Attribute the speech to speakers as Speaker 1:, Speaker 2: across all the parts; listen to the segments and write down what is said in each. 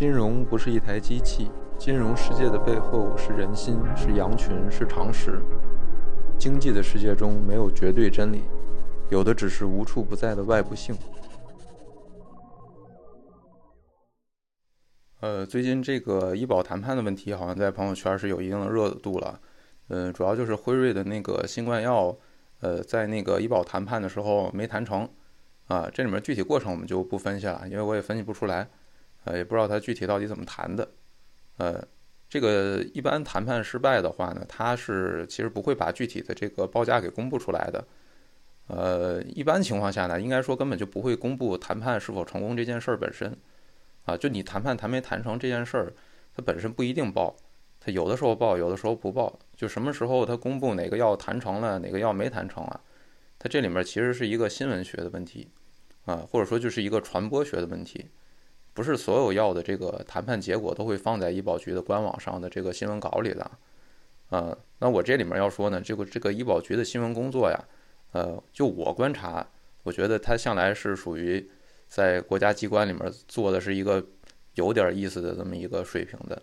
Speaker 1: 金融不是一台机器，金融世界的背后是人心，是羊群，是常识。经济的世界中没有绝对真理，有的只是无处不在的外部性。呃，最近这个医保谈判的问题好像在朋友圈是有一定的热度了。嗯，主要就是辉瑞的那个新冠药，呃，在那个医保谈判的时候没谈成。啊，这里面具体过程我们就不分析了，因为我也分析不出来。呃，也不知道他具体到底怎么谈的，呃，这个一般谈判失败的话呢，他是其实不会把具体的这个报价给公布出来的，呃，一般情况下呢，应该说根本就不会公布谈判是否成功这件事儿本身，啊，就你谈判谈没谈成这件事儿，它本身不一定报，它有的时候报，有的时候不报，就什么时候它公布哪个药谈成了，哪个药没谈成啊，它这里面其实是一个新闻学的问题，啊，或者说就是一个传播学的问题。不是所有药的这个谈判结果都会放在医保局的官网上的这个新闻稿里的，呃，那我这里面要说呢，这个这个医保局的新闻工作呀，呃，就我观察，我觉得它向来是属于在国家机关里面做的是一个有点意思的这么一个水平的，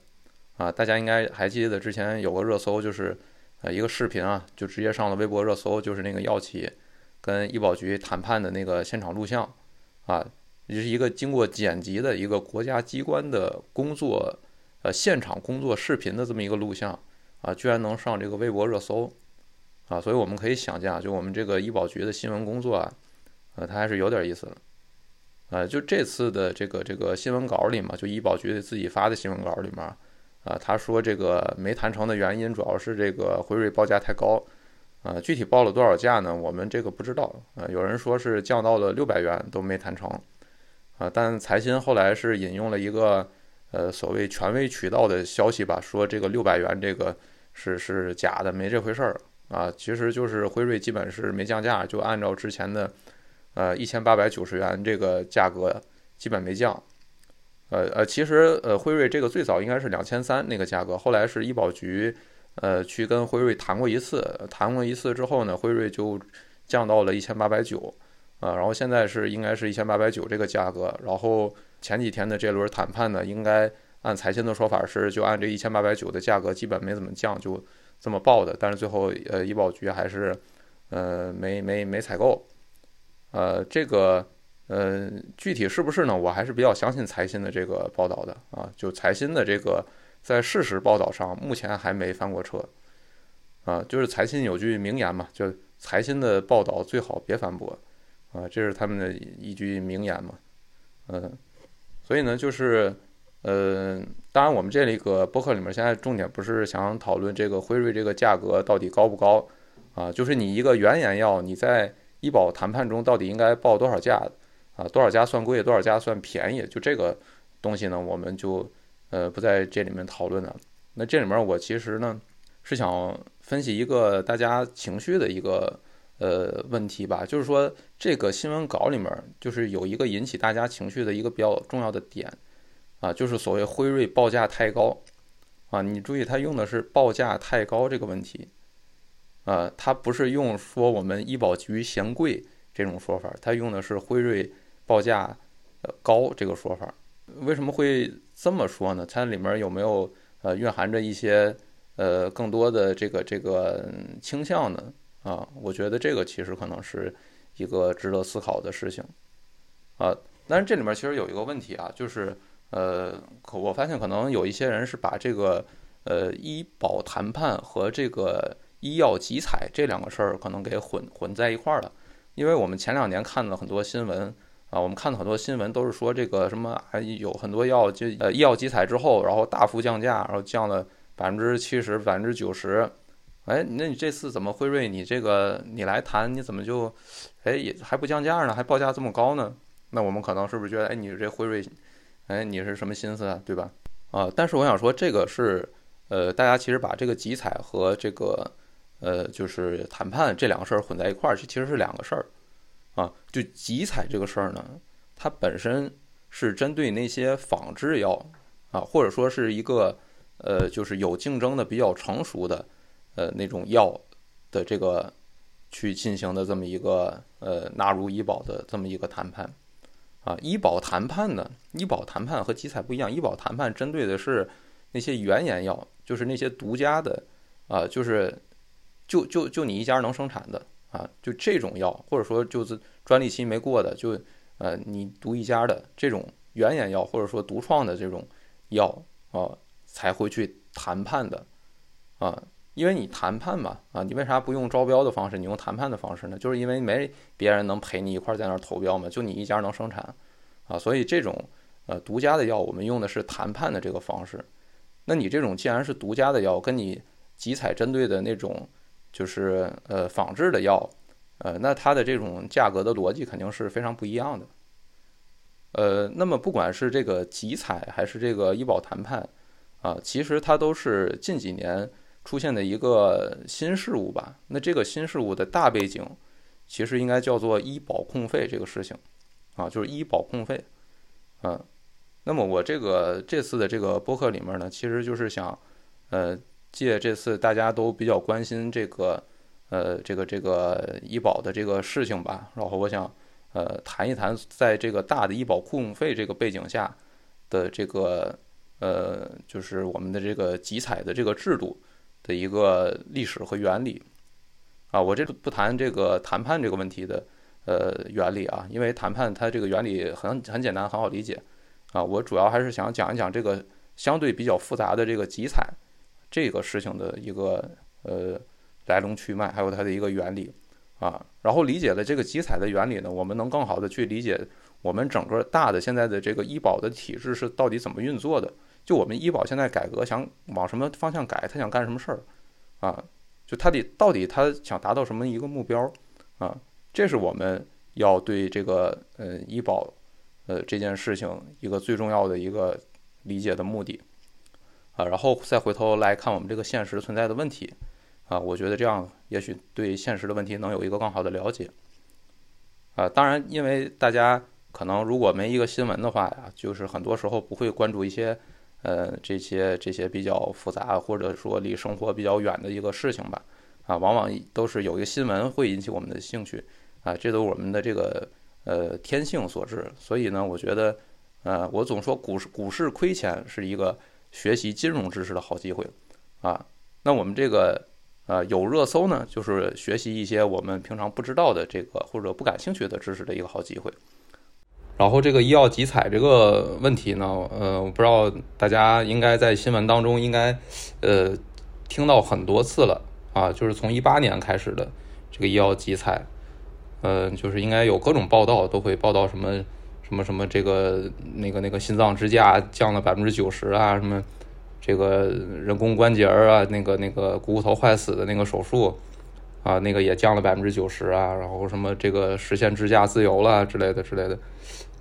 Speaker 1: 啊，大家应该还记得之前有个热搜，就是呃一个视频啊，就直接上了微博热搜，就是那个药企跟医保局谈判的那个现场录像，啊。这是一个经过剪辑的一个国家机关的工作，呃，现场工作视频的这么一个录像，啊，居然能上这个微博热搜，啊，所以我们可以想象，就我们这个医保局的新闻工作啊，呃，它还是有点意思的，呃，就这次的这个这个新闻稿里嘛，就医保局自己发的新闻稿里面，啊，他说这个没谈成的原因主要是这个辉瑞报价太高，啊，具体报了多少价呢？我们这个不知道，啊，有人说是降到了六百元都没谈成。啊，但财新后来是引用了一个呃所谓权威渠道的消息吧，说这个六百元这个是是假的，没这回事儿啊。其实就是辉瑞基本是没降价，就按照之前的呃一千八百九十元这个价格基本没降。呃呃，其实呃辉瑞这个最早应该是两千三那个价格，后来是医保局呃去跟辉瑞谈过一次，谈过一次之后呢，辉瑞就降到了一千八百九。啊，然后现在是应该是一千八百九这个价格，然后前几天的这轮谈判呢，应该按财新的说法是就按这一千八百九的价格，基本没怎么降，就这么报的。但是最后呃，医保局还是呃没没没采购，呃，这个呃具体是不是呢？我还是比较相信财新的这个报道的啊，就财新的这个在事实报道上目前还没翻过车啊，就是财新有句名言嘛，就财新的报道最好别反驳。啊，这是他们的一句名言嘛，嗯，所以呢，就是，呃，当然我们这里个博客里面现在重点不是想讨论这个辉瑞这个价格到底高不高，啊，就是你一个原研药，你在医保谈判中到底应该报多少价，啊，多少家算贵，多少家算便宜，就这个东西呢，我们就呃不在这里面讨论了。那这里面我其实呢是想分析一个大家情绪的一个。呃，问题吧，就是说这个新闻稿里面就是有一个引起大家情绪的一个比较重要的点，啊，就是所谓辉瑞报价太高，啊，你注意他用的是报价太高这个问题，啊，他不是用说我们医保局嫌贵这种说法，他用的是辉瑞报价呃高这个说法。为什么会这么说呢？它里面有没有呃蕴含着一些呃更多的这个这个倾向呢？啊，我觉得这个其实可能是一个值得思考的事情，啊，但是这里面其实有一个问题啊，就是呃，可我发现可能有一些人是把这个呃医保谈判和这个医药集采这两个事儿可能给混混在一块儿了，因为我们前两年看了很多新闻啊，我们看的很多新闻都是说这个什么还有很多药就呃医药集采之后，然后大幅降价，然后降了百分之七十、百分之九十。哎，那你这次怎么辉瑞你这个你来谈，你怎么就，哎也还不降价呢，还报价这么高呢？那我们可能是不是觉得，哎，你这辉瑞，哎你是什么心思啊，对吧？啊，但是我想说，这个是，呃，大家其实把这个集采和这个，呃，就是谈判这两个事儿混在一块儿，其实是两个事儿，啊，就集采这个事儿呢，它本身是针对那些仿制药，啊，或者说是一个，呃，就是有竞争的比较成熟的。呃，那种药的这个去进行的这么一个呃纳入医保的这么一个谈判啊，医保谈判呢，医保谈判和集采不一样，医保谈判针对的是那些原研药，就是那些独家的啊，就是就就就你一家能生产的啊，就这种药，或者说就是专利期没过的，就呃你独一家的这种原研药，或者说独创的这种药啊，才会去谈判的啊。因为你谈判嘛，啊，你为啥不用招标的方式，你用谈判的方式呢？就是因为没别人能陪你一块在那儿投标嘛，就你一家能生产，啊，所以这种呃独家的药，我们用的是谈判的这个方式。那你这种既然是独家的药，跟你集采针对的那种就是呃仿制的药，呃，那它的这种价格的逻辑肯定是非常不一样的。呃，那么不管是这个集采还是这个医保谈判，啊，其实它都是近几年。出现的一个新事物吧，那这个新事物的大背景，其实应该叫做医保控费这个事情，啊，就是医保控费，嗯，那么我这个这次的这个播客里面呢，其实就是想，呃，借这次大家都比较关心这个，呃，这个这个医保的这个事情吧，然后我想，呃，谈一谈在这个大的医保控费这个背景下的这个，呃，就是我们的这个集采的这个制度。的一个历史和原理，啊，我这不谈这个谈判这个问题的呃原理啊，因为谈判它这个原理很很简单，很好理解，啊，我主要还是想讲一讲这个相对比较复杂的这个集采这个事情的一个呃来龙去脉，还有它的一个原理啊，然后理解了这个集采的原理呢，我们能更好的去理解我们整个大的现在的这个医保的体制是到底怎么运作的。就我们医保现在改革想往什么方向改，他想干什么事儿，啊，就他得到底他想达到什么一个目标，啊，这是我们要对这个呃医保呃这件事情一个最重要的一个理解的目的，啊，然后再回头来看我们这个现实存在的问题，啊，我觉得这样也许对现实的问题能有一个更好的了解，啊，当然，因为大家可能如果没一个新闻的话呀，就是很多时候不会关注一些。呃，这些这些比较复杂，或者说离生活比较远的一个事情吧，啊，往往都是有一个新闻会引起我们的兴趣，啊，这都是我们的这个呃天性所致。所以呢，我觉得，呃，我总说股市股市亏钱是一个学习金融知识的好机会，啊，那我们这个呃有热搜呢，就是学习一些我们平常不知道的这个或者不感兴趣的知识的一个好机会。然后这个医药集采这个问题呢，呃，我不知道大家应该在新闻当中应该，呃，听到很多次了啊，就是从一八年开始的这个医药集采，呃，就是应该有各种报道都会报道什么什么什么这个那个那个心脏支架降了百分之九十啊，什么这个人工关节啊，那个那个股骨头坏死的那个手术啊，那个也降了百分之九十啊，然后什么这个实现支架自由了之类的之类的。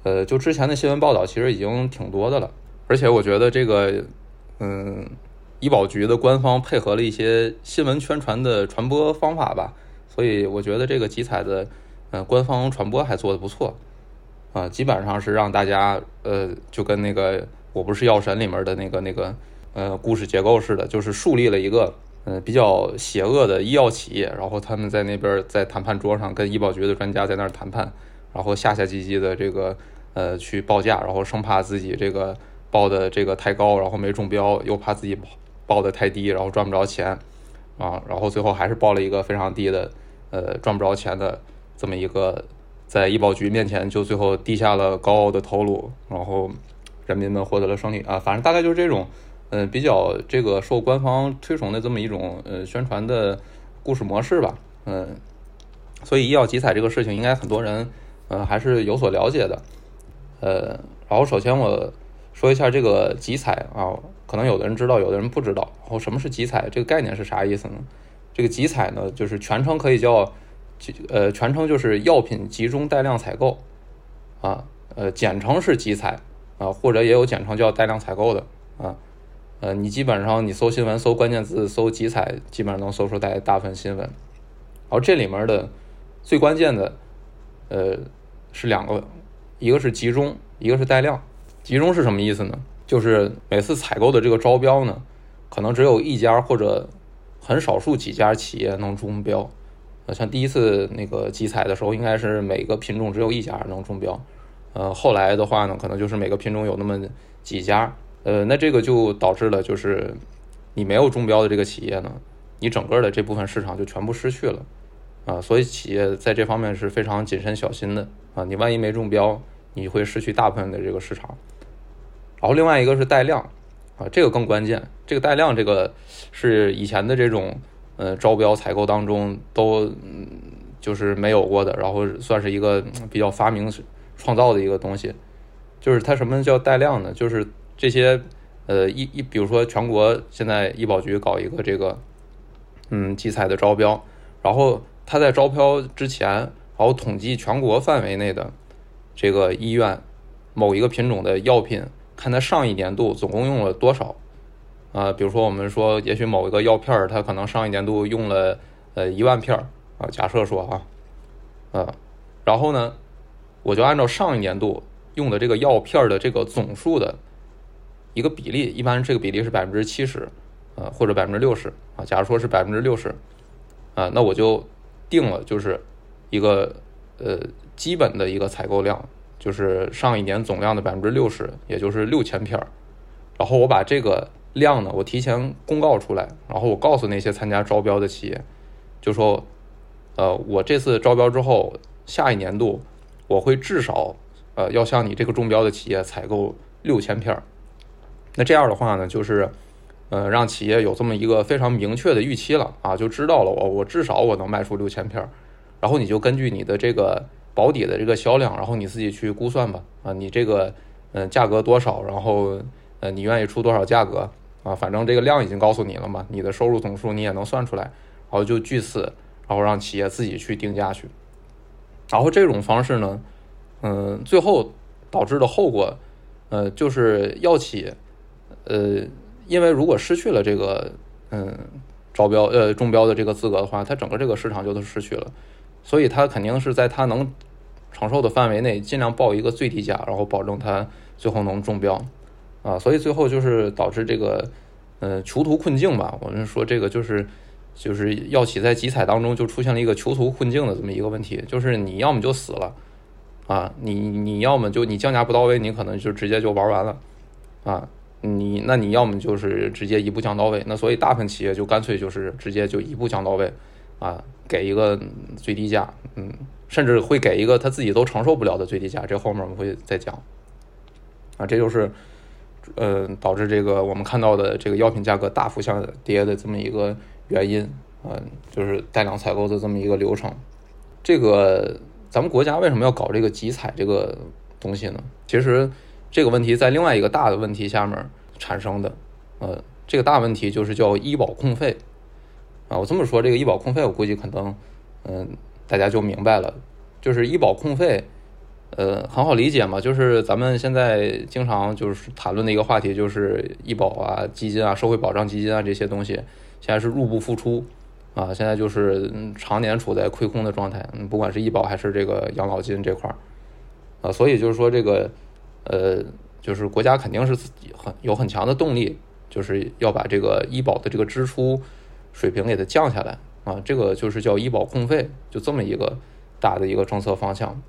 Speaker 1: 呃，就之前的新闻报道其实已经挺多的了，而且我觉得这个，嗯，医保局的官方配合了一些新闻宣传的传播方法吧，所以我觉得这个集采的，呃，官方传播还做的不错，啊，基本上是让大家，呃，就跟那个《我不是药神》里面的那个那个，呃，故事结构似的，就是树立了一个，呃，比较邪恶的医药企业，然后他们在那边在谈判桌上跟医保局的专家在那儿谈判，然后下下唧唧的这个。呃，去报价，然后生怕自己这个报的这个太高，然后没中标，又怕自己报的太低，然后赚不着钱，啊，然后最后还是报了一个非常低的，呃，赚不着钱的这么一个，在医保局面前就最后低下了高傲的头颅，然后人民们获得了胜利啊，反正大概就是这种，嗯，比较这个受官方推崇的这么一种呃宣传的故事模式吧，嗯，所以医药集采这个事情，应该很多人呃还是有所了解的。呃，然后首先我说一下这个集采啊，可能有的人知道，有的人不知道。然后什么是集采？这个概念是啥意思呢？这个集采呢，就是全称可以叫，呃，全称就是药品集中带量采购，啊，呃，简称是集采啊，或者也有简称叫带量采购的啊，呃，你基本上你搜新闻搜关键字搜集采，基本上能搜出大大部分新闻。然后这里面的最关键的，呃，是两个。一个是集中，一个是带量。集中是什么意思呢？就是每次采购的这个招标呢，可能只有一家或者很少数几家企业能中标。呃，像第一次那个集采的时候，应该是每个品种只有一家能中标。呃，后来的话呢，可能就是每个品种有那么几家，呃，那这个就导致了就是你没有中标的这个企业呢，你整个的这部分市场就全部失去了，啊，所以企业在这方面是非常谨慎小心的啊，你万一没中标，你会失去大部分的这个市场。然后另外一个是带量，啊，这个更关键，这个带量这个是以前的这种呃招标采购当中都嗯就是没有过的，然后算是一个比较发明创造的一个东西，就是它什么叫带量呢？就是这些。呃，一一比如说，全国现在医保局搞一个这个，嗯，集采的招标，然后他在招标之前，然后统计全国范围内的这个医院某一个品种的药品，看它上一年度总共用了多少。啊，比如说我们说，也许某一个药片儿，它可能上一年度用了呃一万片儿啊，假设说啊，呃，然后呢，我就按照上一年度用的这个药片的这个总数的。一个比例，一般这个比例是百分之七十，呃，或者百分之六十啊。假如说是百分之六十，啊，那我就定了，就是一个呃基本的一个采购量，就是上一年总量的百分之六十，也就是六千片儿。然后我把这个量呢，我提前公告出来，然后我告诉那些参加招标的企业，就说，呃，我这次招标之后，下一年度我会至少呃要向你这个中标的企业采购六千片儿。那这样的话呢，就是，呃，让企业有这么一个非常明确的预期了啊，就知道了我我至少我能卖出六千片儿，然后你就根据你的这个保底的这个销量，然后你自己去估算吧啊，你这个嗯价格多少，然后呃你愿意出多少价格啊，反正这个量已经告诉你了嘛，你的收入总数你也能算出来，然后就据此，然后让企业自己去定价去，然后这种方式呢，嗯，最后导致的后果，呃，就是药企。呃，因为如果失去了这个嗯招标呃中标的这个资格的话，它整个这个市场就都失去了，所以它肯定是在它能承受的范围内尽量报一个最低价，然后保证它最后能中标啊，所以最后就是导致这个呃囚徒困境吧。我们说这个就是就是药企在集采当中就出现了一个囚徒困境的这么一个问题，就是你要么就死了啊，你你要么就你降价不到位，你可能就直接就玩完了啊。你那你要么就是直接一步降到位，那所以大部分企业就干脆就是直接就一步降到位，啊，给一个最低价，嗯，甚至会给一个他自己都承受不了的最低价，这后面我们会再讲，啊，这就是，呃，导致这个我们看到的这个药品价格大幅下跌的这么一个原因，啊，就是带量采购的这么一个流程。这个咱们国家为什么要搞这个集采这个东西呢？其实。这个问题在另外一个大的问题下面产生的，呃，这个大问题就是叫医保控费，啊，我这么说，这个医保控费，我估计可能，嗯，大家就明白了，就是医保控费，呃，很好理解嘛，就是咱们现在经常就是谈论的一个话题，就是医保啊、基金啊、社会保障基金啊这些东西，现在是入不敷出，啊，现在就是常年处在亏空的状态，嗯，不管是医保还是这个养老金这块儿，啊，所以就是说这个。呃，就是国家肯定是自己很有很强的动力，就是要把这个医保的这个支出水平给它降下来啊，这个就是叫医保控费，就这么一个大的一个政策方向。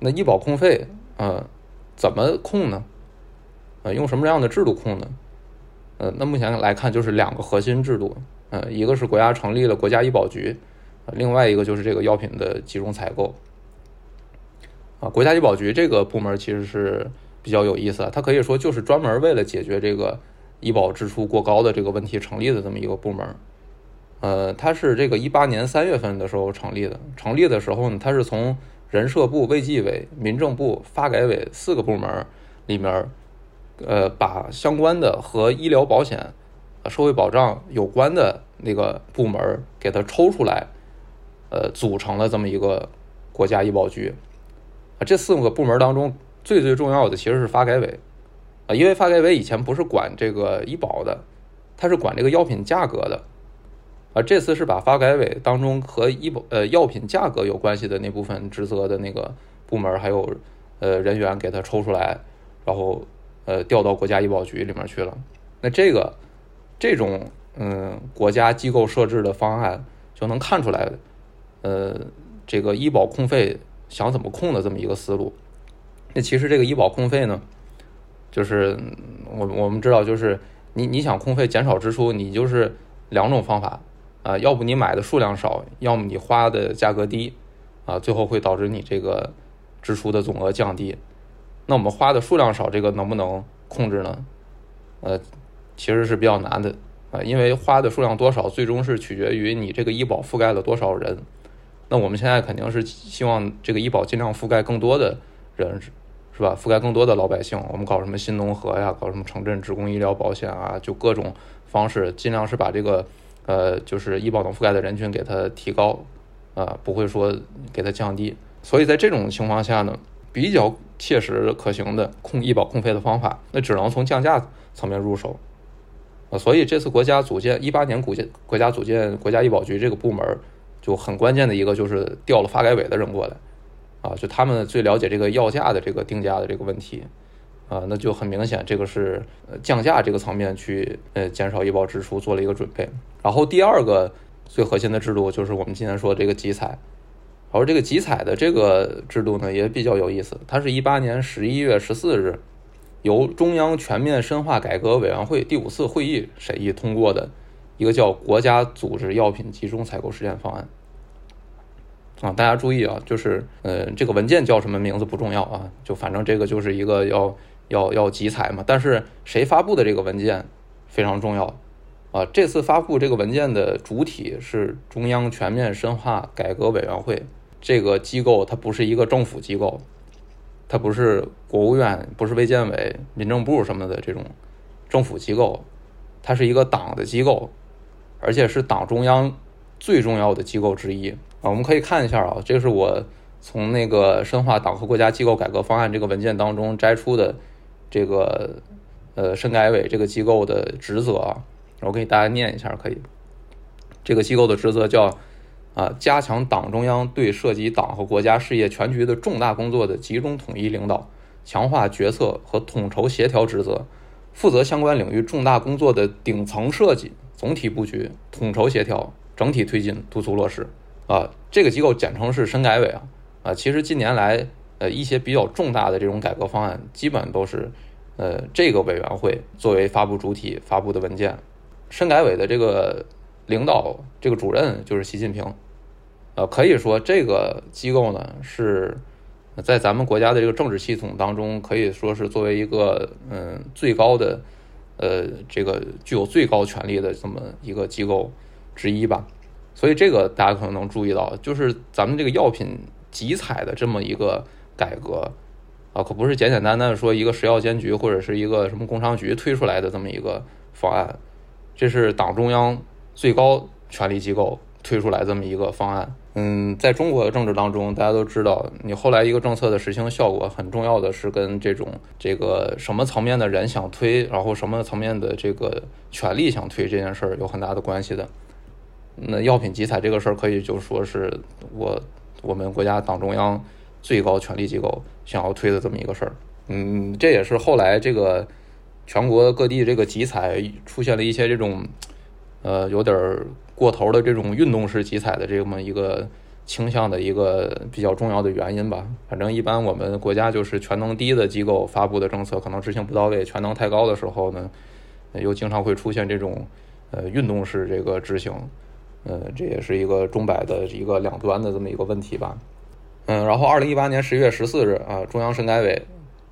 Speaker 1: 那医保控费啊，怎么控呢？呃，用什么样的制度控呢？呃，那目前来看就是两个核心制度，呃，一个是国家成立了国家医保局，另外一个就是这个药品的集中采购。啊，国家医保局这个部门其实是比较有意思，它可以说就是专门为了解决这个医保支出过高的这个问题成立的这么一个部门。呃，它是这个一八年三月份的时候成立的，成立的时候呢，它是从人社部、卫计委、民政部、发改委四个部门里面，呃，把相关的和医疗保险、社会保障有关的那个部门给它抽出来，呃，组成了这么一个国家医保局。这四个部门当中，最最重要的其实是发改委，啊，因为发改委以前不是管这个医保的，它是管这个药品价格的，啊，这次是把发改委当中和医保呃药品价格有关系的那部分职责的那个部门还有呃人员给它抽出来，然后呃调到国家医保局里面去了。那这个这种嗯国家机构设置的方案就能看出来，呃，这个医保控费。想怎么控的这么一个思路。那其实这个医保控费呢，就是我我们知道，就是你你想控费减少支出，你就是两种方法啊，要不你买的数量少，要么你花的价格低啊，最后会导致你这个支出的总额降低。那我们花的数量少，这个能不能控制呢？呃，其实是比较难的啊，因为花的数量多少，最终是取决于你这个医保覆盖了多少人。那我们现在肯定是希望这个医保尽量覆盖更多的人。是吧？覆盖更多的老百姓，我们搞什么新农合呀，搞什么城镇职工医疗保险啊，就各种方式，尽量是把这个，呃，就是医保能覆盖的人群给它提高，啊，不会说给它降低。所以在这种情况下呢，比较切实可行的控医保控费的方法，那只能从降价层面入手，啊，所以这次国家组建一八年国建国家组建国家医保局这个部门，就很关键的一个就是调了发改委的人过来。啊，就他们最了解这个药价的这个定价的这个问题，啊，那就很明显，这个是降价这个层面去呃减少医保支出做了一个准备。然后第二个最核心的制度就是我们今天说的这个集采，然后这个集采的这个制度呢也比较有意思，它是一八年十一月十四日由中央全面深化改革委员会第五次会议审议通过的一个叫《国家组织药品集中采购实践方案》。啊，大家注意啊，就是呃，这个文件叫什么名字不重要啊，就反正这个就是一个要要要集采嘛。但是谁发布的这个文件非常重要啊。这次发布这个文件的主体是中央全面深化改革委员会这个机构，它不是一个政府机构，它不是国务院，不是卫健委、民政部什么的这种政府机构，它是一个党的机构，而且是党中央最重要的机构之一。啊，我们可以看一下啊，这是我从那个深化党和国家机构改革方案这个文件当中摘出的这个呃深改委这个机构的职责啊，我给大家念一下，可以。这个机构的职责叫啊，加强党中央对涉及党和国家事业全局的重大工作的集中统一领导，强化决策和统筹协调职责，负责相关领域重大工作的顶层设计、总体布局、统筹协调、整体推进、督促落实。啊，这个机构简称是深改委啊，啊，其实近年来，呃，一些比较重大的这种改革方案，基本都是，呃，这个委员会作为发布主体发布的文件。深改委的这个领导，这个主任就是习近平，呃，可以说这个机构呢是在咱们国家的这个政治系统当中，可以说是作为一个嗯最高的，呃，这个具有最高权力的这么一个机构之一吧。所以这个大家可能能注意到，就是咱们这个药品集采的这么一个改革啊，可不是简简单单的说一个食药监局或者是一个什么工商局推出来的这么一个方案，这是党中央最高权力机构推出来这么一个方案。嗯，在中国的政治当中，大家都知道，你后来一个政策的实行效果，很重要的是跟这种这个什么层面的人想推，然后什么层面的这个权力想推这件事儿有很大的关系的。那药品集采这个事儿，可以就说是我我们国家党中央最高权力机构想要推的这么一个事儿。嗯，这也是后来这个全国各地这个集采出现了一些这种呃有点过头的这种运动式集采的这么一个倾向的一个比较重要的原因吧。反正一般我们国家就是权能低的机构发布的政策可能执行不到位，权能太高的时候呢，又经常会出现这种呃运动式这个执行。呃，这也是一个钟摆的一个两端的这么一个问题吧。嗯，然后二零一八年十一月十四日啊，中央深改委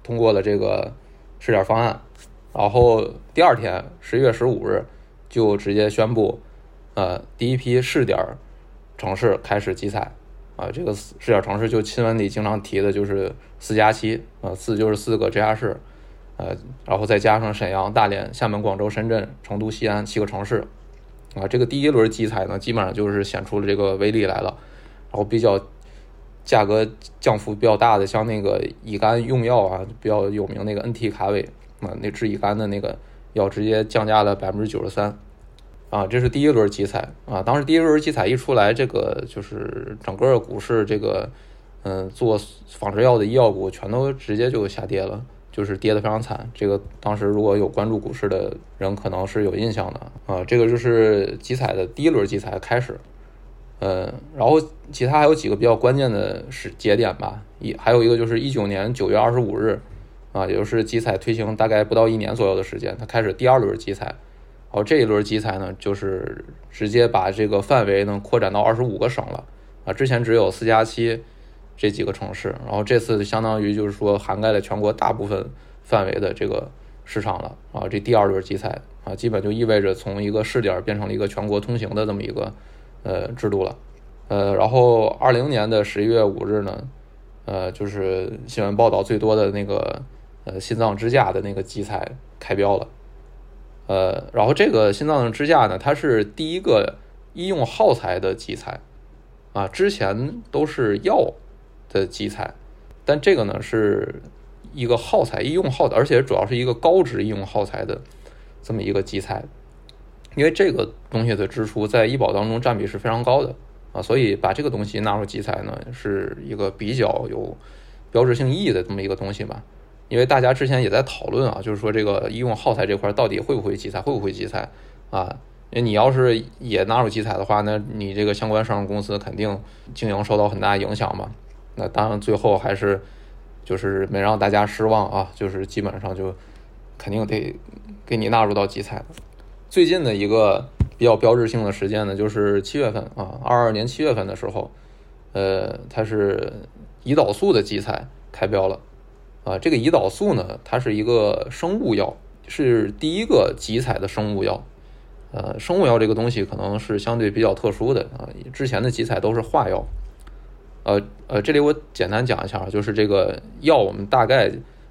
Speaker 1: 通过了这个试点方案，然后第二天十一月十五日就直接宣布，呃，第一批试点城市开始集采啊。这个试点城市就新闻里经常提的就是四加七啊，四就是四个直辖市，呃，然后再加上沈阳、大连、厦门、广州、深圳、成都、西安七个城市。啊，这个第一轮集采呢，基本上就是显出了这个威力来了，然后比较价格降幅比较大的，像那个乙肝用药啊，比较有名那个 NT 卡韦啊，那治乙肝的那个要直接降价了百分之九十三，啊，这是第一轮集采啊，当时第一轮集采一出来，这个就是整个股市这个嗯做仿制药的医药股全都直接就下跌了。就是跌得非常惨，这个当时如果有关注股市的人，可能是有印象的啊。这个就是集采的第一轮集采开始，嗯，然后其他还有几个比较关键的时节点吧，一还有一个就是一九年九月二十五日，啊，也就是集采推行大概不到一年左右的时间，它开始第二轮集采，然后这一轮集采呢，就是直接把这个范围呢扩展到二十五个省了，啊，之前只有四加七这几个城市，然后这次相当于就是说涵盖了全国大部分范围的这个市场了，啊，这第二轮集采啊，基本就意味着从一个试点变成了一个全国通行的这么一个。呃，制度了，呃，然后二零年的十一月五日呢，呃，就是新闻报道最多的那个呃心脏支架的那个集采开标了，呃，然后这个心脏支架呢，它是第一个医用耗材的集采，啊，之前都是药的集采，但这个呢是一个耗材医用耗材，而且主要是一个高值医用耗材的这么一个集采。因为这个东西的支出在医保当中占比是非常高的啊，所以把这个东西纳入集采呢，是一个比较有标志性意义的这么一个东西吧。因为大家之前也在讨论啊，就是说这个医用耗材这块到底会不会集采，会不会集采啊？因为你要是也纳入集采的话，那你这个相关上市公司肯定经营受到很大影响嘛。那当然最后还是就是没让大家失望啊，就是基本上就肯定得给你纳入到集采。最近的一个比较标志性的时间呢，就是七月份啊，二二年七月份的时候，呃，它是胰岛素的集采开标了，啊，这个胰岛素呢，它是一个生物药，是第一个集采的生物药，呃，生物药这个东西可能是相对比较特殊的啊，之前的集采都是化药，呃呃，这里我简单讲一下，就是这个药我们大概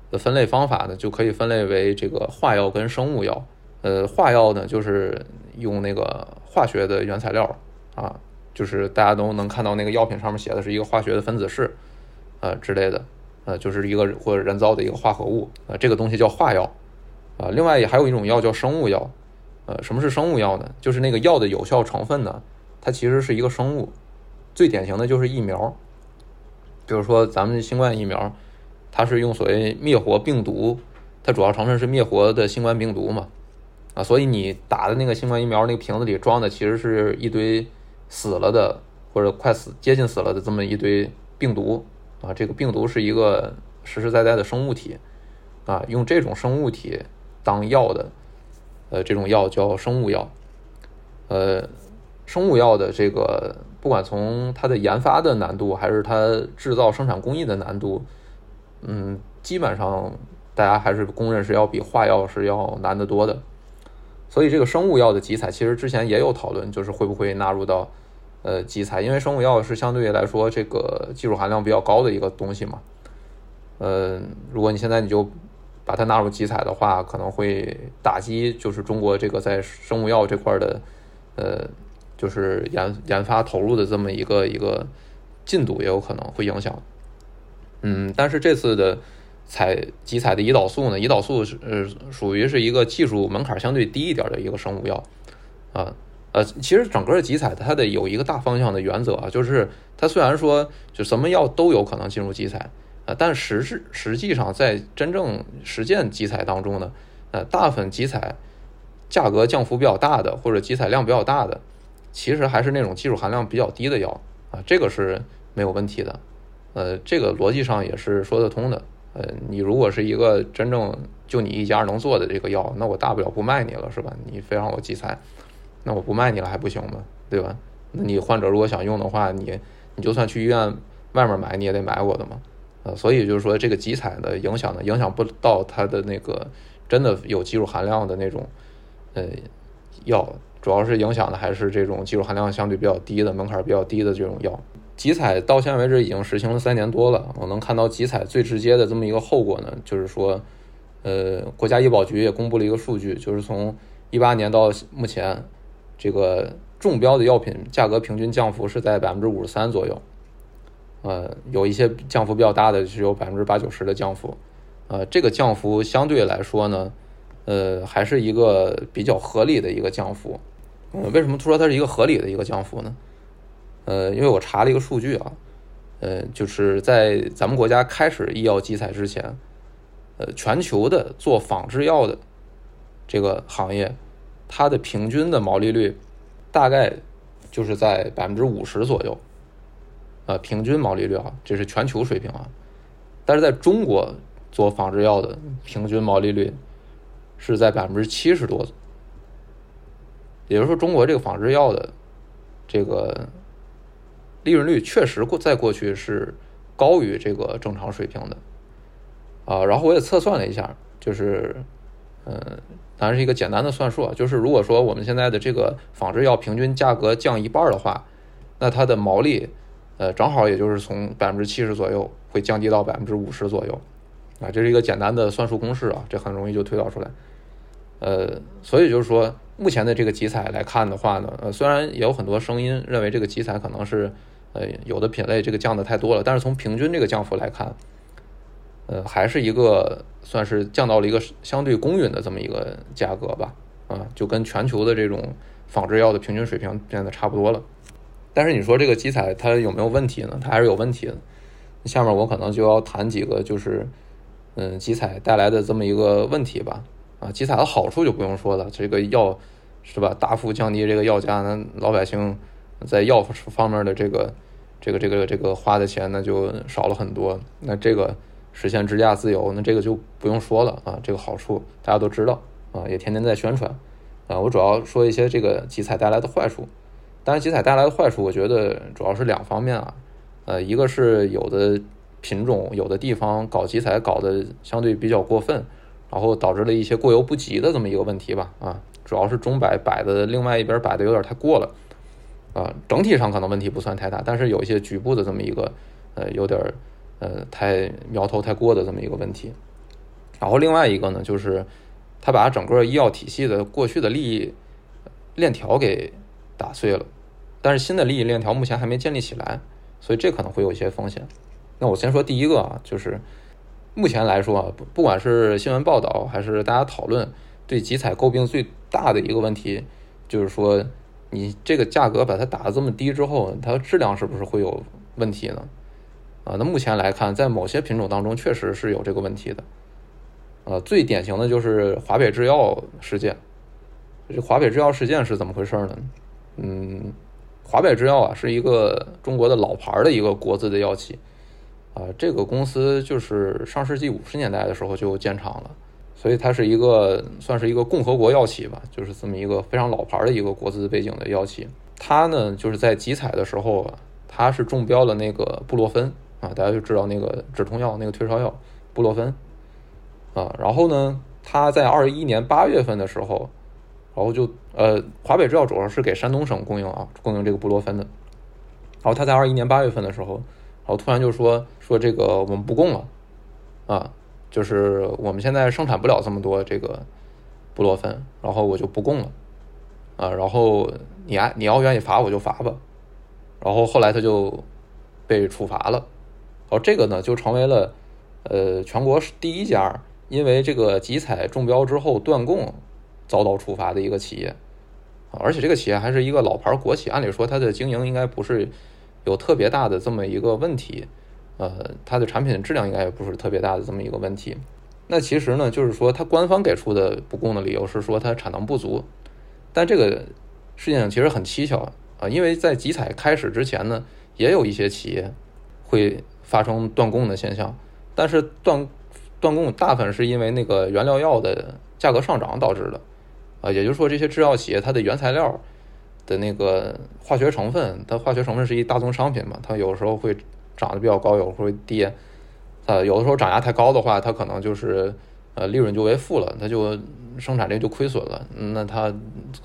Speaker 1: 的分类方法呢，就可以分类为这个化药跟生物药。呃，化药呢，就是用那个化学的原材料啊，就是大家都能看到那个药品上面写的是一个化学的分子式，呃之类的，呃，就是一个或者人造的一个化合物，呃，这个东西叫化药，啊，另外也还有一种药叫生物药，呃，什么是生物药呢？就是那个药的有效成分呢，它其实是一个生物，最典型的就是疫苗，比如说咱们新冠疫苗，它是用所谓灭活病毒，它主要成分是灭活的新冠病毒嘛。啊，所以你打的那个新冠疫苗那个瓶子里装的其实是一堆死了的或者快死、接近死了的这么一堆病毒啊。这个病毒是一个实实在在的生物体啊，用这种生物体当药的，呃，这种药叫生物药。呃，生物药的这个不管从它的研发的难度还是它制造生产工艺的难度，嗯，基本上大家还是公认是要比化药是要难得多的。所以这个生物药的集采，其实之前也有讨论，就是会不会纳入到呃集采，因为生物药是相对来说这个技术含量比较高的一个东西嘛。呃，如果你现在你就把它纳入集采的话，可能会打击就是中国这个在生物药这块的呃就是研研发投入的这么一个一个进度，也有可能会影响。嗯，但是这次的。采集采的胰岛素呢？胰岛素是呃属于是一个技术门槛相对低一点的一个生物药，啊呃，其实整个集采它得有一个大方向的原则啊，就是它虽然说就什么药都有可能进入集采啊，但实质实际上在真正实践集采当中呢，呃，大部分集采价格降幅比较大的或者集采量比较大的，其实还是那种技术含量比较低的药啊，这个是没有问题的，呃，这个逻辑上也是说得通的。呃，你如果是一个真正就你一家能做的这个药，那我大不了不卖你了，是吧？你非让我集采，那我不卖你了还不行吗？对吧？那你患者如果想用的话，你你就算去医院外面买，你也得买我的嘛。呃，所以就是说这个集采的影响呢，影响不到它的那个真的有技术含量的那种呃药，主要是影响的还是这种技术含量相对比较低的门槛比较低的这种药。集采到现在为止已经实行了三年多了，我能看到集采最直接的这么一个后果呢，就是说，呃，国家医保局也公布了一个数据，就是从一八年到目前，这个中标的药品价格平均降幅是在百分之五十三左右，呃，有一些降幅比较大的是有百分之八九十的降幅，呃，这个降幅相对来说呢，呃，还是一个比较合理的一个降幅，嗯，为什么说它是一个合理的一个降幅呢？呃，因为我查了一个数据啊，呃，就是在咱们国家开始医药集采之前，呃，全球的做仿制药的这个行业，它的平均的毛利率大概就是在百分之五十左右，呃，平均毛利率啊，这是全球水平啊。但是在中国做仿制药的平均毛利率是在百分之七十多，也就是说，中国这个仿制药的这个利润率确实过在过去是高于这个正常水平的啊。然后我也测算了一下，就是嗯，当然是一个简单的算术啊，就是如果说我们现在的这个仿制药平均价格降一半的话，那它的毛利呃正好也就是从百分之七十左右。会降低到百分之五十左右，啊，这是一个简单的算术公式啊，这很容易就推导出来。呃，所以就是说，目前的这个集采来看的话呢，呃，虽然也有很多声音认为这个集采可能是，呃，有的品类这个降的太多了，但是从平均这个降幅来看，呃，还是一个算是降到了一个相对公允的这么一个价格吧，啊，就跟全球的这种仿制药的平均水平变得差不多了。但是你说这个集采它有没有问题呢？它还是有问题的。下面我可能就要谈几个，就是，嗯，集采带来的这么一个问题吧。啊，集采的好处就不用说了，这个药是吧，大幅降低这个药价，那老百姓在药方面的这个这个这个这个花的钱那就少了很多。那这个实现支架自由，那这个就不用说了啊，这个好处大家都知道啊，也天天在宣传啊。我主要说一些这个集采带来的坏处，当然集采带来的坏处，我觉得主要是两方面啊。呃，一个是有的品种、有的地方搞集采搞得相对比较过分，然后导致了一些过犹不及的这么一个问题吧。啊，主要是中摆摆的另外一边摆的有点太过了，啊，整体上可能问题不算太大，但是有一些局部的这么一个，呃，有点呃太苗头太过的这么一个问题。然后另外一个呢，就是他把整个医药体系的过去的利益链条给打碎了，但是新的利益链条目前还没建立起来。所以这可能会有一些风险。那我先说第一个啊，就是目前来说啊，不不管是新闻报道还是大家讨论，对集采诟病最大的一个问题，就是说你这个价格把它打得这么低之后，它质量是不是会有问题呢？啊，那目前来看，在某些品种当中确实是有这个问题的。呃，最典型的就是华北制药事件。这华北制药事件是怎么回事呢？嗯。华北制药啊，是一个中国的老牌的一个国资的药企，啊，这个公司就是上世纪五十年代的时候就建厂了，所以它是一个算是一个共和国药企吧，就是这么一个非常老牌的一个国资背景的药企。它呢，就是在集采的时候啊，它是中标了那个布洛芬啊，大家就知道那个止痛药、那个退烧药布洛芬啊，然后呢，他在二一年八月份的时候。然后就呃，华北制药主要是给山东省供应啊，供应这个布洛芬的。然后他在二一年八月份的时候，然后突然就说说这个我们不供了，啊，就是我们现在生产不了这么多这个布洛芬，然后我就不供了，啊，然后你爱你要愿意罚我就罚吧。然后后来他就被处罚了，后这个呢就成为了呃全国第一家因为这个集采中标之后断供。遭到处罚的一个企业，而且这个企业还是一个老牌国企，按理说它的经营应该不是有特别大的这么一个问题，呃，它的产品质量应该也不是特别大的这么一个问题。那其实呢，就是说它官方给出的不供的理由是说它产能不足，但这个事情其实很蹊跷啊，因为在集采开始之前呢，也有一些企业会发生断供的现象，但是断断供大部分是因为那个原料药的价格上涨导致的。啊，也就是说，这些制药企业它的原材料的那个化学成分，它化学成分是一大宗商品嘛，它有时候会涨得比较高，有时候会跌。呃，有的时候涨价太高的话，它可能就是呃利润就为负了，它就生产力就亏损了。那它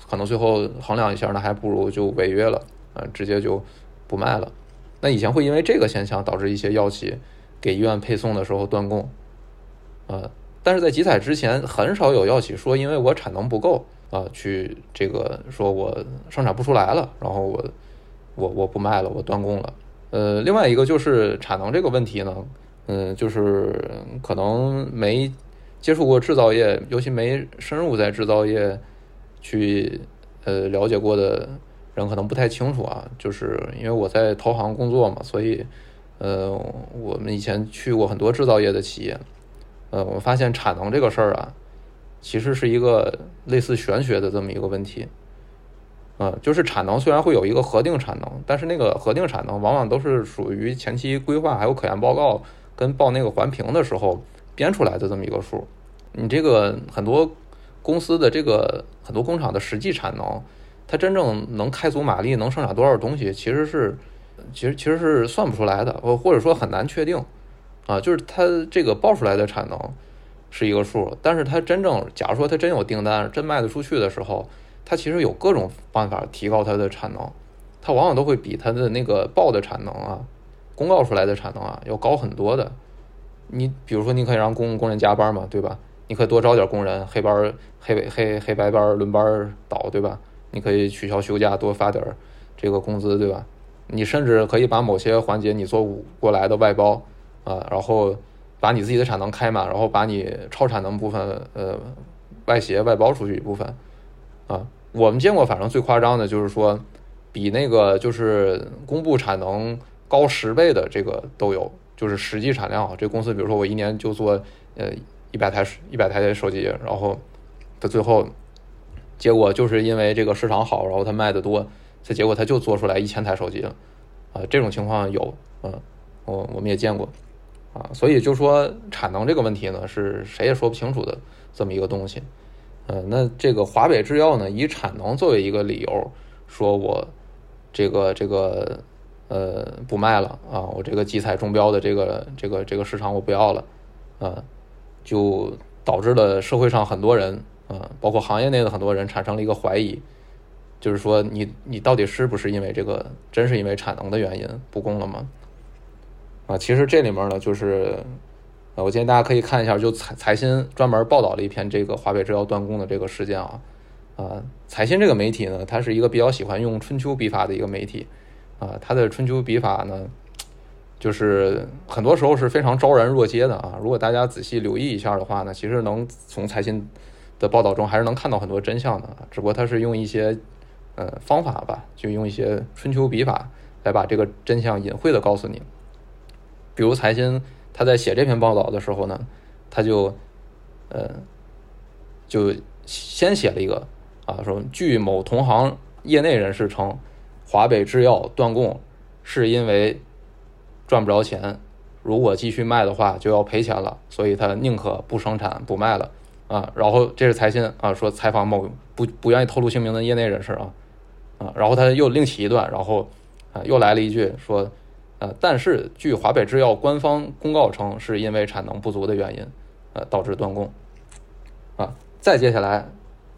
Speaker 1: 可能最后衡量一下，那还不如就违约了，啊，直接就不卖了。那以前会因为这个现象导致一些药企给医院配送的时候断供，呃。但是在集采之前，很少有药企说因为我产能不够啊，去这个说我生产不出来了，然后我我我不卖了，我断供了。呃，另外一个就是产能这个问题呢，嗯，就是可能没接触过制造业，尤其没深入在制造业去呃了解过的人可能不太清楚啊。就是因为我在投行工作嘛，所以呃，我们以前去过很多制造业的企业。呃，我发现产能这个事儿啊，其实是一个类似玄学的这么一个问题。嗯，就是产能虽然会有一个核定产能，但是那个核定产能往往都是属于前期规划还有可研报告跟报那个环评的时候编出来的这么一个数。你这个很多公司的这个很多工厂的实际产能，它真正能开足马力能生产多少东西，其实是其实其实是算不出来的，或或者说很难确定啊。就是它这个报出来的产能是一个数，但是它真正假如说它真有订单真卖得出去的时候。它其实有各种办法提高它的产能，它往往都会比它的那个报的产能啊，公告出来的产能啊要高很多的。你比如说，你可以让工工人加班嘛，对吧？你可以多招点工人，黑班黑黑黑白班轮班倒，对吧？你可以取消休假，多发点这个工资，对吧？你甚至可以把某些环节你做过来的外包啊，然后把你自己的产能开满，然后把你超产能部分呃外协外包出去一部分啊。我们见过，反正最夸张的就是说，比那个就是公布产能高十倍的这个都有，就是实际产量啊。这公司比如说我一年就做呃一百台一百台手机，然后它最后结果就是因为这个市场好，然后它卖的多，这结果它就做出来一千台手机了啊。这种情况有，嗯，我我们也见过啊。所以就说产能这个问题呢，是谁也说不清楚的这么一个东西。嗯，那这个华北制药呢，以产能作为一个理由，说我这个这个呃不卖了啊，我这个集采中标的这个这个这个市场我不要了，啊，就导致了社会上很多人啊，包括行业内的很多人产生了一个怀疑，就是说你你到底是不是因为这个真是因为产能的原因不供了吗？啊，其实这里面呢就是。啊，我建议大家可以看一下，就财财新专门报道了一篇这个华北制药断供的这个事件啊。啊，财新这个媒体呢，它是一个比较喜欢用春秋笔法的一个媒体啊。它的春秋笔法呢，就是很多时候是非常昭然若揭的啊。如果大家仔细留意一下的话呢，其实能从财新的报道中还是能看到很多真相的。只不过它是用一些呃方法吧，就用一些春秋笔法来把这个真相隐晦的告诉你。比如财新。他在写这篇报道的时候呢，他就，呃，就先写了一个啊，说据某同行业内人士称，华北制药断供是因为赚不着钱，如果继续卖的话就要赔钱了，所以他宁可不生产不卖了啊。然后这是财新啊，说采访某不不愿意透露姓名的业内人士啊啊，然后他又另起一段，然后啊又来了一句说。呃，但是据华北制药官方公告称，是因为产能不足的原因，呃，导致断供。啊，再接下来，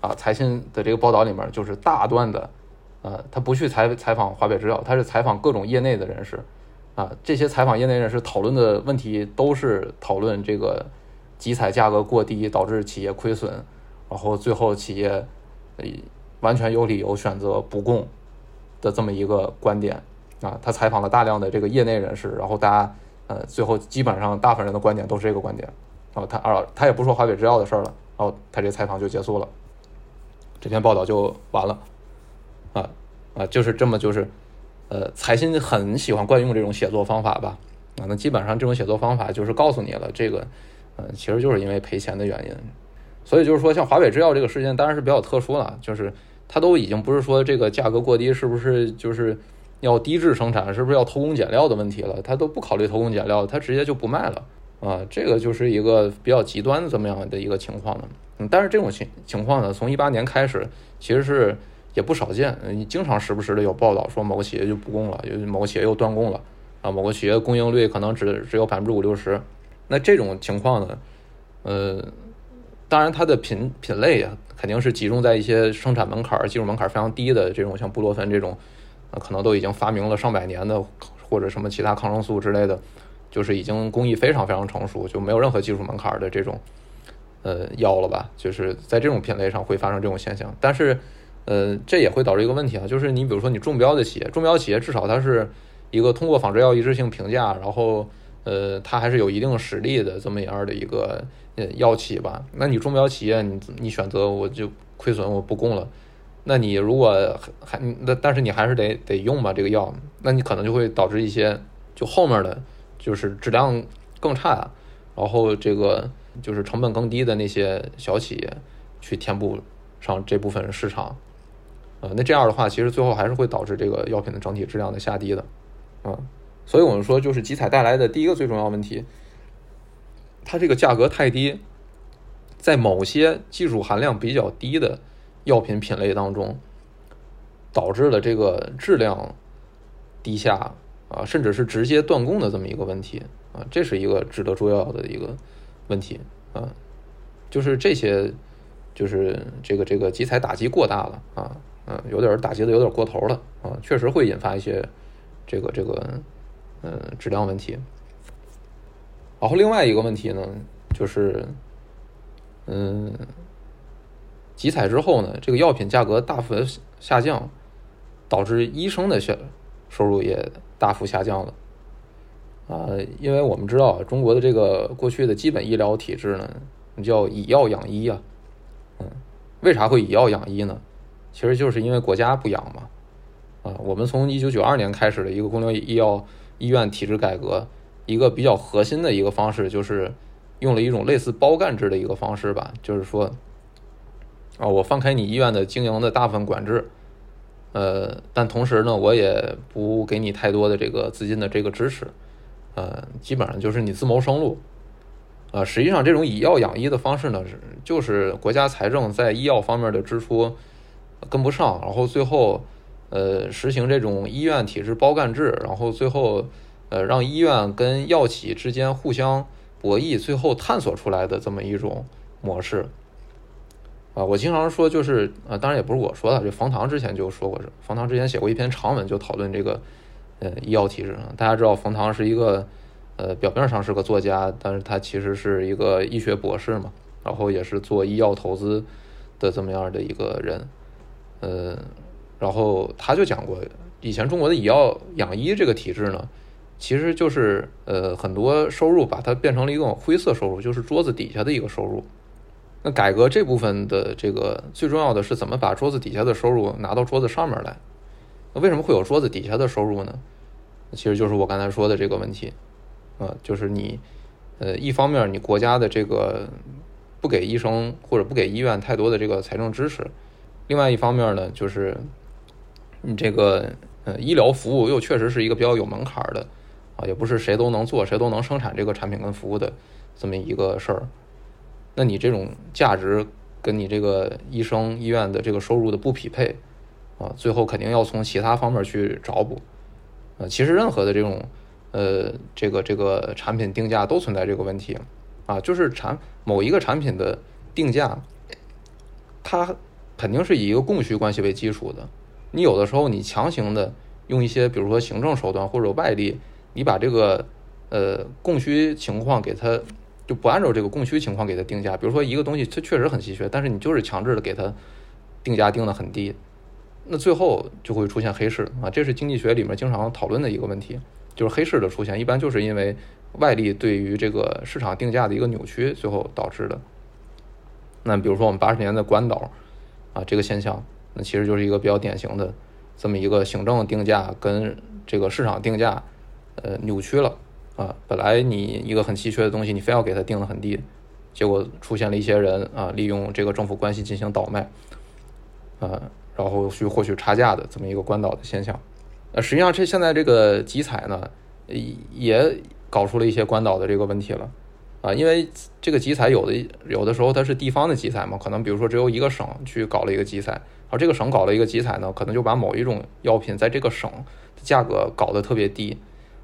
Speaker 1: 啊，财新的这个报道里面就是大段的，呃，他不去采采访华北制药，他是采访各种业内的人士，啊，这些采访业内人士讨论的问题都是讨论这个集采价格过低导致企业亏损，然后最后企业完全有理由选择不供的这么一个观点。啊，他采访了大量的这个业内人士，然后大家，呃，最后基本上大部分人的观点都是这个观点。然后他啊，他也不说华北制药的事儿了，然后他这采访就结束了，这篇报道就完了。啊啊，就是这么就是，呃，财新很喜欢惯用这种写作方法吧？啊，那基本上这种写作方法就是告诉你了，这个，嗯，其实就是因为赔钱的原因。所以就是说，像华北制药这个事件当然是比较特殊了，就是它都已经不是说这个价格过低，是不是就是。要低质生产，是不是要偷工减料的问题了？它都不考虑偷工减料，它直接就不卖了啊！这个就是一个比较极端的这么样的一个情况了。嗯，但是这种情情况呢，从一八年开始，其实是也不少见。你经常时不时的有报道说某个企业就不供了，有某个企业又断供了啊，某个企业供应率可能只只有百分之五六十。那这种情况呢，呃，当然它的品品类啊，肯定是集中在一些生产门槛、技术门槛非常低的这种，像布洛芬这种。啊，可能都已经发明了上百年的，或者什么其他抗生素之类的，就是已经工艺非常非常成熟，就没有任何技术门槛的这种，呃，药了吧？就是在这种品类上会发生这种现象。但是，呃，这也会导致一个问题啊，就是你比如说你中标的企业，中标企业至少它是一个通过仿制药一致性评价，然后，呃，它还是有一定实力的这么样的一个呃药企吧？那你中标企业，你你选择我就亏损，我不供了。那你如果还那，但是你还是得得用吧这个药，那你可能就会导致一些就后面的，就是质量更差，然后这个就是成本更低的那些小企业去填补上这部分市场，
Speaker 2: 呃，那这样的话，其实最后还是会导致这个药品的整体质量的下跌的，啊，所以我们说，就是集采带来的第一个最重要问题，它这个价格太低，在某些技术含量比较低的药品品类当中，导致了这个质量低下啊，甚至是直接断供的这么一个问题啊，这是一个值得注意的一个问题啊，就是这些，就是这个这个集采打击过大了啊。嗯，有点打击的有点过头了啊，确实会引发一些这个这个嗯质量问题。然后另外一个问题呢，就是嗯集采之后呢，这个药品价格大幅的下降，导致医生的收收入也大幅下降了啊，因为我们知道中国的这个过去的基本医疗体制呢，叫以药养医啊，嗯，为啥会以药养医呢？其实就是因为国家不养嘛，啊，我们从一九九二年开始的一个公立医药医院体制改革，一个比较核心的一个方式就是用了一种类似包干制的一个方式吧，就是说，啊，我放开你医院的经营的大部分管制，呃，但同时呢，我也不给你太多的这个资金的这个支持，呃，基本上就是你自谋生路，啊，实际上这种以药养医的方式呢，是就是国家财政在医药方面的支出。跟不上，然后最后，呃，实行这种医院体制包干制，然后最后，呃，让医院跟药企之间互相博弈，最后探索出来的这么一种模式。啊，我经常说，就是啊，当然也不是我说的，就冯唐之前就说过，冯唐之前写过一篇长文，就讨论这个，呃，医药体制。大家知道，冯唐是一个，呃，表面上是个作家，但是他其实是一个医学博士嘛，然后也是做医药投资的这么样的一个人。呃，然后他就讲过，以前中国的以药养医这个体制呢，其实就是呃很多收入把它变成了一种灰色收入，就是桌子底下的一个收入。那改革这部分的这个最重要的是怎么把桌子底下的收入拿到桌子上面来？那为什么会有桌子底下的收入呢？其实就是我刚才说的这个问题，啊，就是你呃一方面你国家的这个不给医生或者不给医院太多的这个财政支持。另外一方面呢，就是你这个呃医疗服务又确实是一个比较有门槛的啊，也不是谁都能做、谁都能生产这个产品跟服务的这么一个事儿。那你这种价值跟你这个医生医院的这个收入的不匹配啊，最后肯定要从其他方面去找补。呃，其实任何的这种呃这个这个产品定价都存在这个问题啊，就是产某一个产品的定价，它。肯定是以一个供需关系为基础的。你有的时候你强行的用一些，比如说行政手段或者外力，你把这个呃供需情况给它就不按照这个供需情况给它定价。比如说一个东西它确实很稀缺，但是你就是强制的给它定价定的很低，那最后就会出现黑市啊。这是经济学里面经常讨论的一个问题，就是黑市的出现，一般就是因为外力对于这个市场定价的一个扭曲，最后导致的。那比如说我们八十年的关岛。啊，这个现象，那其实就是一个比较典型的这么一个行政定价跟这个市场定价，呃，扭曲了啊。本来你一个很稀缺的东西，你非要给它定的很低，结果出现了一些人啊，利用这个政府关系进行倒卖，啊，然后去获取差价的这么一个关岛的现象。呃，实际上这现在这个集采呢，也搞出了一些关岛的这个问题了。啊，因为这个集采有的有的时候它是地方的集采嘛，可能比如说只有一个省去搞了一个集采，而这个省搞了一个集采呢，可能就把某一种药品在这个省价格搞得特别低，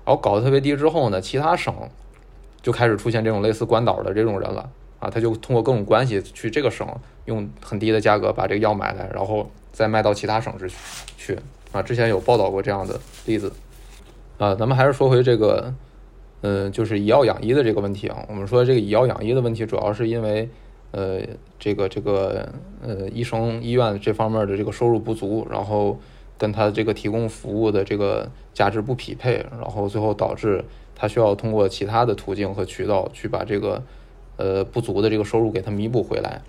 Speaker 2: 然后搞得特别低之后呢，其他省就开始出现这种类似关岛的这种人了啊，他就通过各种关系去这个省用很低的价格把这个药买来，然后再卖到其他省市去啊，之前有报道过这样的例子啊，咱们还是说回这个。嗯，就是以药养医的这个问题啊，我们说这个以药养医的问题，主要是因为，呃，这个这个呃，医生医院这方面的这个收入不足，然后跟他这个提供服务的这个价值不匹配，然后最后导致他需要通过其他的途径和渠道去把这个呃不足的这个收入给他弥补回来，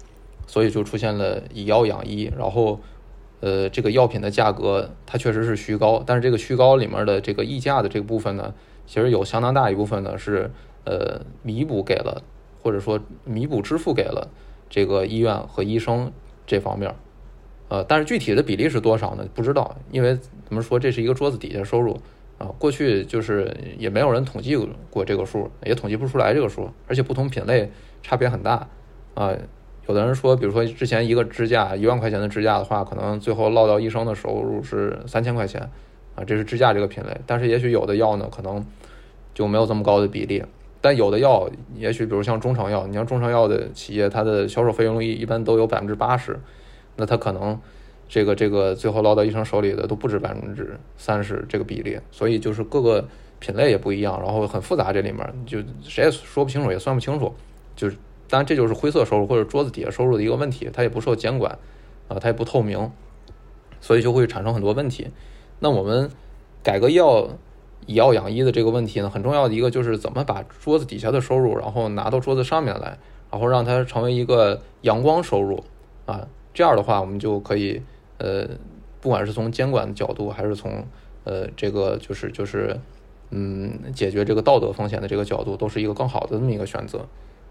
Speaker 2: 所以就出现了以药养医，然后呃，这个药品的价格它确实是虚高，但是这个虚高里面的这个溢价的这个部分呢？其实有相当大一部分呢是呃弥补给了，或者说弥补支付给了这个医院和医生这方面呃，但是具体的比例是多少呢？不知道，因为怎么说这是一个桌子底下收入啊，过去就是也没有人统计过这个数，也统计不出来这个数，而且不同品类差别很大啊。有的人说，比如说之前一个支架一万块钱的支架的话，可能最后落到医生的收入是三千块钱啊，这是支架这个品类。但是也许有的药呢，可能就没有这么高的比例。但有的药，也许比如像中成药，你像中成药的企业，它的销售费用率一般都有百分之八十，那它可能这个这个最后落到医生手里的都不止百分之三十这个比例，所以就是各个品类也不一样，然后很复杂，这里面就谁也说不清楚，也算不清楚。就是当然这就是灰色收入或者桌子底下收入的一个问题，它也不受监管啊，它也不透明，所以就会产生很多问题。那我们改革药。以药养医的这个问题呢，很重要的一个就是怎么把桌子底下的收入，然后拿到桌子上面来，然后让它成为一个阳光收入啊。这样的话，我们就可以呃，不管是从监管的角度，还是从呃这个就是就是嗯解决这个道德风险的这个角度，都是一个更好的这么一个选择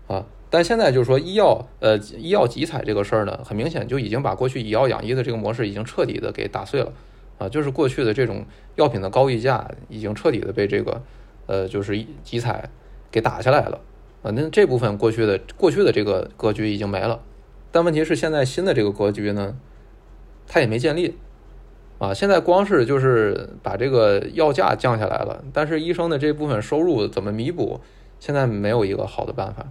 Speaker 2: 啊。但现在就是说医药呃医药集采这个事儿呢，很明显就已经把过去以药养医的这个模式已经彻底的给打碎了。啊，就是过去的这种药品的高溢价已经彻底的被这个，呃，就是集采给打下来了啊。那这部分过去的过去的这个格局已经没了，但问题是现在新的这个格局呢，它也没建立啊。现在光是就是把这个药价降下来了，但是医生的这部分收入怎么弥补，现在没有一个好的办法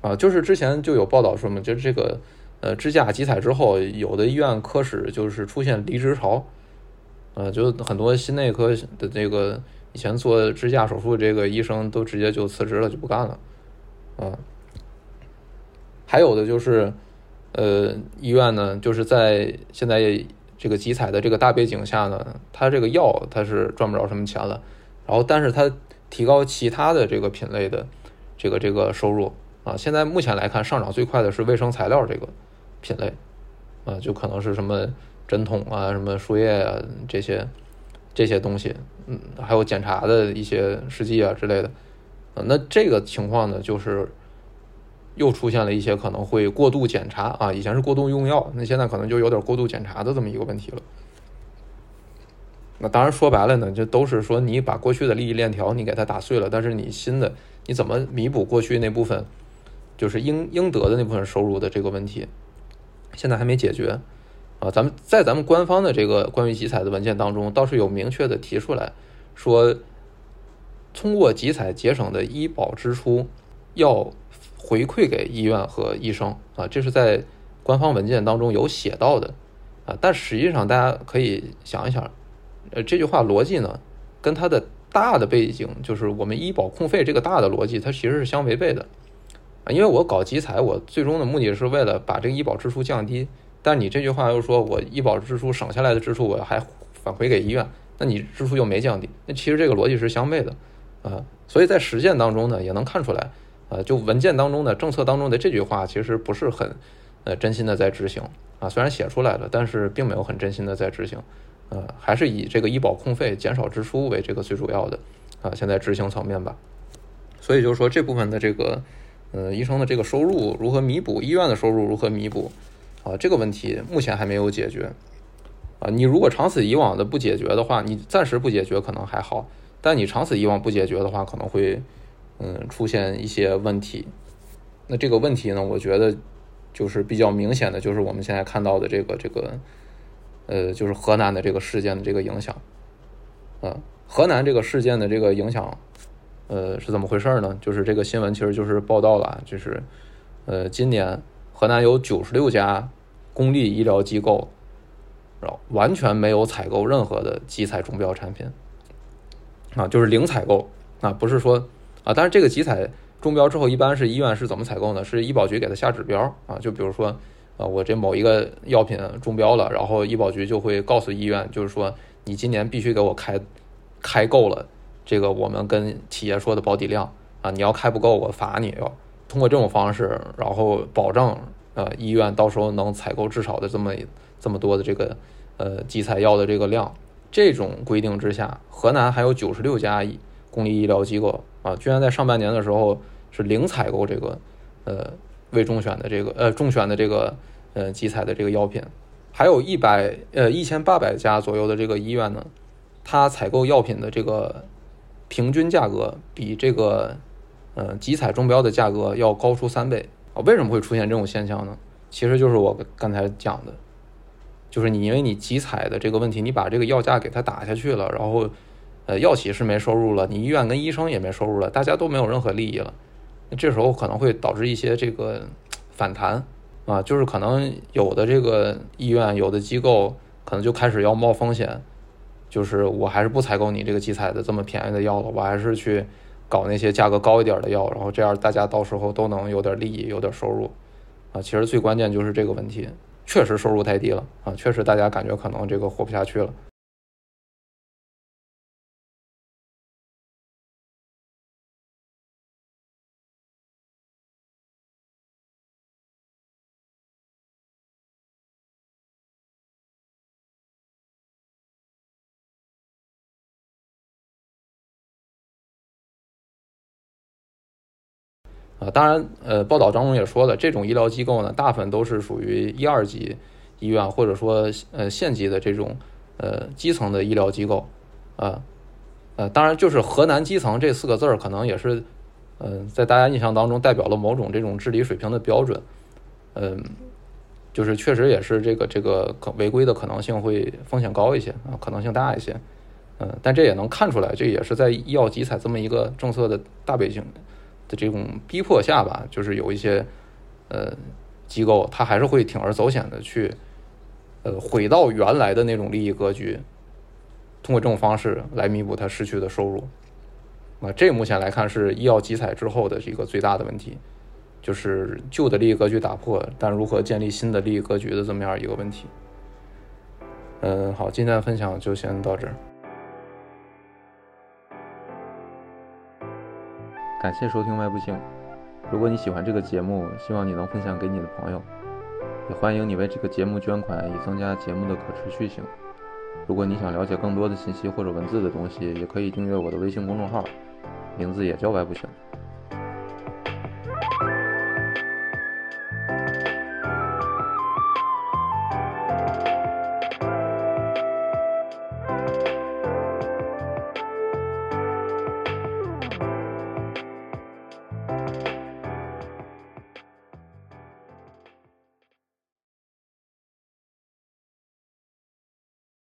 Speaker 2: 啊。就是之前就有报道说嘛，就这个呃支架集采之后，有的医院科室就是出现离职潮。呃，就很多心内科的这个以前做支架手术这个医生都直接就辞职了，就不干了，啊，还有的就是，呃，医院呢，就是在现在这个集采的这个大背景下呢，它这个药它是赚不着什么钱了，然后但是它提高其他的这个品类的这个这个收入啊，现在目前来看上涨最快的是卫生材料这个品类，啊，就可能是什么。针筒啊，什么输液啊，这些这些东西，嗯，还有检查的一些试剂啊之类的，啊，那这个情况呢，就是又出现了一些可能会过度检查啊，以前是过度用药，那现在可能就有点过度检查的这么一个问题了。那当然说白了呢，就都是说你把过去的利益链条你给它打碎了，但是你新的你怎么弥补过去那部分就是应应得的那部分收入的这个问题，现在还没解决。啊，咱们在咱们官方的这个关于集采的文件当中，倒是有明确的提出来，说通过集采节省的医保支出要回馈给医院和医生啊，这是在官方文件当中有写到的啊。但实际上大家可以想一想，呃，这句话逻辑呢，跟它的大的背景，就是我们医保控费这个大的逻辑，它其实是相违背的啊。因为我搞集采，我最终的目的是为了把这个医保支出降低。但你这句话又说我医保支出省下来的支出我还返回给医院，那你支出又没降低，那其实这个逻辑是相悖的，啊，所以在实践当中呢也能看出来，啊，就文件当中的政策当中的这句话其实不是很，呃，真心的在执行，啊，虽然写出来了，但是并没有很真心的在执行，呃，还是以这个医保控费减少支出为这个最主要的，啊，现在执行层面吧，所以就是说这部分的这个，呃，医生的这个收入如何弥补，医院的收入如何弥补？啊，这个问题目前还没有解决。啊，你如果长此以往的不解决的话，你暂时不解决可能还好，但你长此以往不解决的话，可能会嗯出现一些问题。那这个问题呢，我觉得就是比较明显的，就是我们现在看到的这个这个呃，就是河南的这个事件的这个影响。啊，河南这个事件的这个影响，呃，是怎么回事呢？就是这个新闻其实就是报道了，就是呃，今年。河南有九十六家公立医疗机构，然后完全没有采购任何的集采中标产品，啊，就是零采购啊，不是说啊，但是这个集采中标之后，一般是医院是怎么采购呢？是医保局给他下指标啊，就比如说啊，我这某一个药品中标了，然后医保局就会告诉医院，就是说你今年必须给我开开够了这个我们跟企业说的保底量啊，你要开不够，我罚你要。通过这种方式，然后保证呃医院到时候能采购至少的这么这么多的这个呃集采药的这个量。这种规定之下，河南还有九十六家公立医疗机构啊，居然在上半年的时候是零采购这个呃未中选的这个呃中选的这个呃集采的这个药品还有一百呃一千八百家左右的这个医院呢，它采购药品的这个平均价格比这个呃集采中标的价格要高出三倍为什么会出现这种现象呢？其实就是我刚才讲的，就是你因为你集采的这个问题，你把这个药价给它打下去了，然后呃药企是没收入了，你医院跟医生也没收入了，大家都没有任何利益了。那这时候可能会导致一些这个反弹啊，就是可能有的这个医院、有的机构可能就开始要冒风险，就是我还是不采购你这个集采的这么便宜的药了，我还是去搞那些价格高一点的药，然后这样大家到时候都能有点利益、有点收入啊。其实最关键就是这个问题，确实收入太低了啊，确实大家感觉可能这个活不下去了。当然，呃，报道当中也说了，这种医疗机构呢，大部分都是属于一二级医院，或者说呃县级的这种呃基层的医疗机构，啊，呃，当然就是河南基层这四个字儿，可能也是，嗯，在大家印象当中代表了某种这种治理水平的标准，嗯，就是确实也是这个这个可违规的可能性会风险高一些啊，可能性大一些，嗯，但这也能看出来，这也是在医药集采这么一个政策的大背景。的这种逼迫下吧，就是有一些呃机构，他还是会铤而走险的去呃回到原来的那种利益格局，通过这种方式来弥补他失去的收入。那，这目前来看是医药集采之后的这个最大的问题，就是旧的利益格局打破，但如何建立新的利益格局的这么样一个问题。嗯，好，今天的分享就先到这儿。
Speaker 1: 感谢收听外部性。如果你喜欢这个节目，希望你能分享给你的朋友，也欢迎你为这个节目捐款，以增加节目的可持续性。如果你想了解更多的信息或者文字的东西，也可以订阅我的微信公众号，名字也叫外部性。